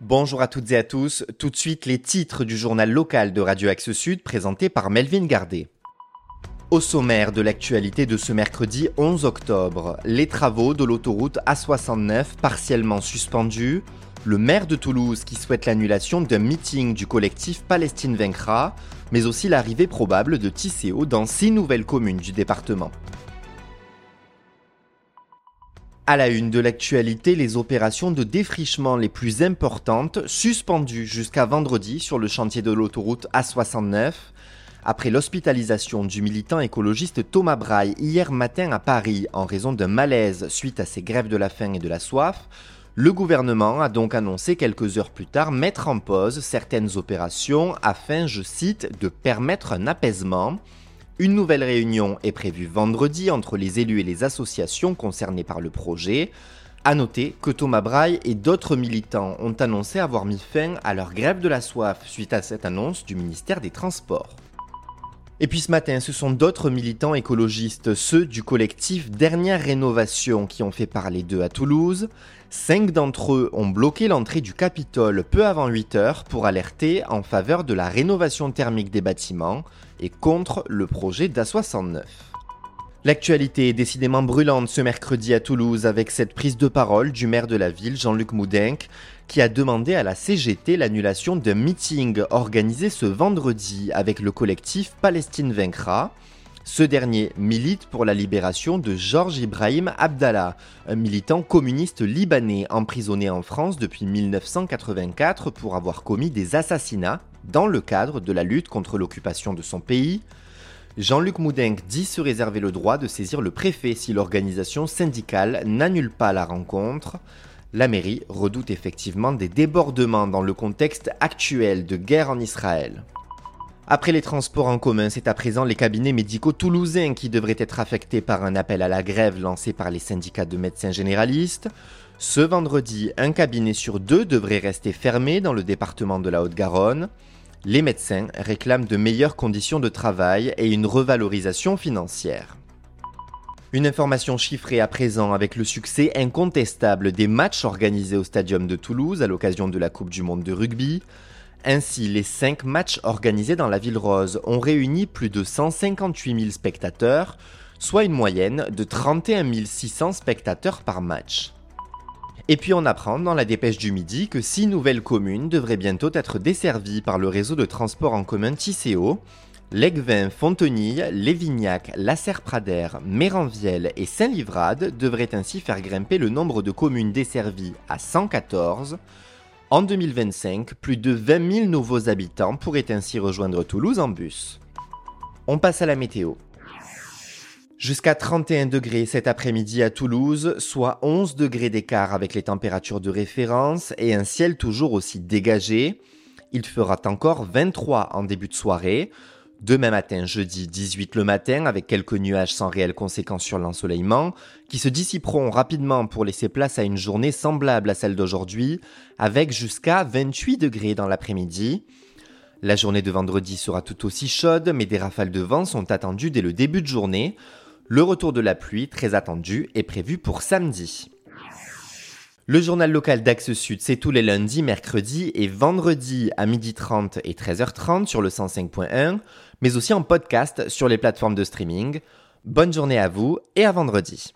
Bonjour à toutes et à tous. Tout de suite, les titres du journal local de Radio Axe Sud présenté par Melvin Gardet. Au sommaire de l'actualité de ce mercredi 11 octobre, les travaux de l'autoroute A69 partiellement suspendus, le maire de Toulouse qui souhaite l'annulation d'un meeting du collectif Palestine Vaincra, mais aussi l'arrivée probable de Tisséo dans six nouvelles communes du département. À la une de l'actualité, les opérations de défrichement les plus importantes suspendues jusqu'à vendredi sur le chantier de l'autoroute A69. Après l'hospitalisation du militant écologiste Thomas Braille hier matin à Paris en raison d'un malaise suite à ses grèves de la faim et de la soif, le gouvernement a donc annoncé quelques heures plus tard mettre en pause certaines opérations afin, je cite, de permettre un apaisement. Une nouvelle réunion est prévue vendredi entre les élus et les associations concernées par le projet. A noter que Thomas Braille et d'autres militants ont annoncé avoir mis fin à leur grève de la soif suite à cette annonce du ministère des Transports. Et puis ce matin, ce sont d'autres militants écologistes, ceux du collectif Dernière Rénovation, qui ont fait parler d'eux à Toulouse. Cinq d'entre eux ont bloqué l'entrée du Capitole peu avant 8 heures pour alerter en faveur de la rénovation thermique des bâtiments et contre le projet d'A69. L'actualité est décidément brûlante ce mercredi à Toulouse avec cette prise de parole du maire de la ville, Jean-Luc Moudenc, qui a demandé à la CGT l'annulation d'un meeting organisé ce vendredi avec le collectif Palestine Vaincra ce dernier milite pour la libération de Georges Ibrahim Abdallah, un militant communiste libanais emprisonné en France depuis 1984 pour avoir commis des assassinats dans le cadre de la lutte contre l'occupation de son pays. Jean-Luc Moudenc dit se réserver le droit de saisir le préfet si l'organisation syndicale n'annule pas la rencontre. La mairie redoute effectivement des débordements dans le contexte actuel de guerre en Israël. Après les transports en commun, c'est à présent les cabinets médicaux toulousains qui devraient être affectés par un appel à la grève lancé par les syndicats de médecins généralistes. Ce vendredi, un cabinet sur deux devrait rester fermé dans le département de la Haute-Garonne. Les médecins réclament de meilleures conditions de travail et une revalorisation financière. Une information chiffrée à présent avec le succès incontestable des matchs organisés au Stadium de Toulouse à l'occasion de la Coupe du Monde de rugby. Ainsi, les cinq matchs organisés dans la ville rose ont réuni plus de 158 000 spectateurs, soit une moyenne de 31 600 spectateurs par match. Et puis on apprend dans la dépêche du midi que six nouvelles communes devraient bientôt être desservies par le réseau de transport en commun Tisséo. Legvin, Fontenille, Lévignac, La Serre-Pradère, Méranviel et Saint-Livrade devraient ainsi faire grimper le nombre de communes desservies à 114, en 2025, plus de 20 000 nouveaux habitants pourraient ainsi rejoindre Toulouse en bus. On passe à la météo. Jusqu'à 31 degrés cet après-midi à Toulouse, soit 11 degrés d'écart avec les températures de référence et un ciel toujours aussi dégagé. Il fera encore 23 en début de soirée. Demain matin, jeudi 18 le matin, avec quelques nuages sans réelle conséquence sur l'ensoleillement, qui se dissiperont rapidement pour laisser place à une journée semblable à celle d'aujourd'hui, avec jusqu'à 28 degrés dans l'après-midi. La journée de vendredi sera tout aussi chaude, mais des rafales de vent sont attendues dès le début de journée. Le retour de la pluie, très attendu, est prévu pour samedi. Le journal local d'Axe Sud, c'est tous les lundis, mercredis et vendredis à 12h30 et 13h30 sur le 105.1, mais aussi en podcast sur les plateformes de streaming. Bonne journée à vous et à vendredi.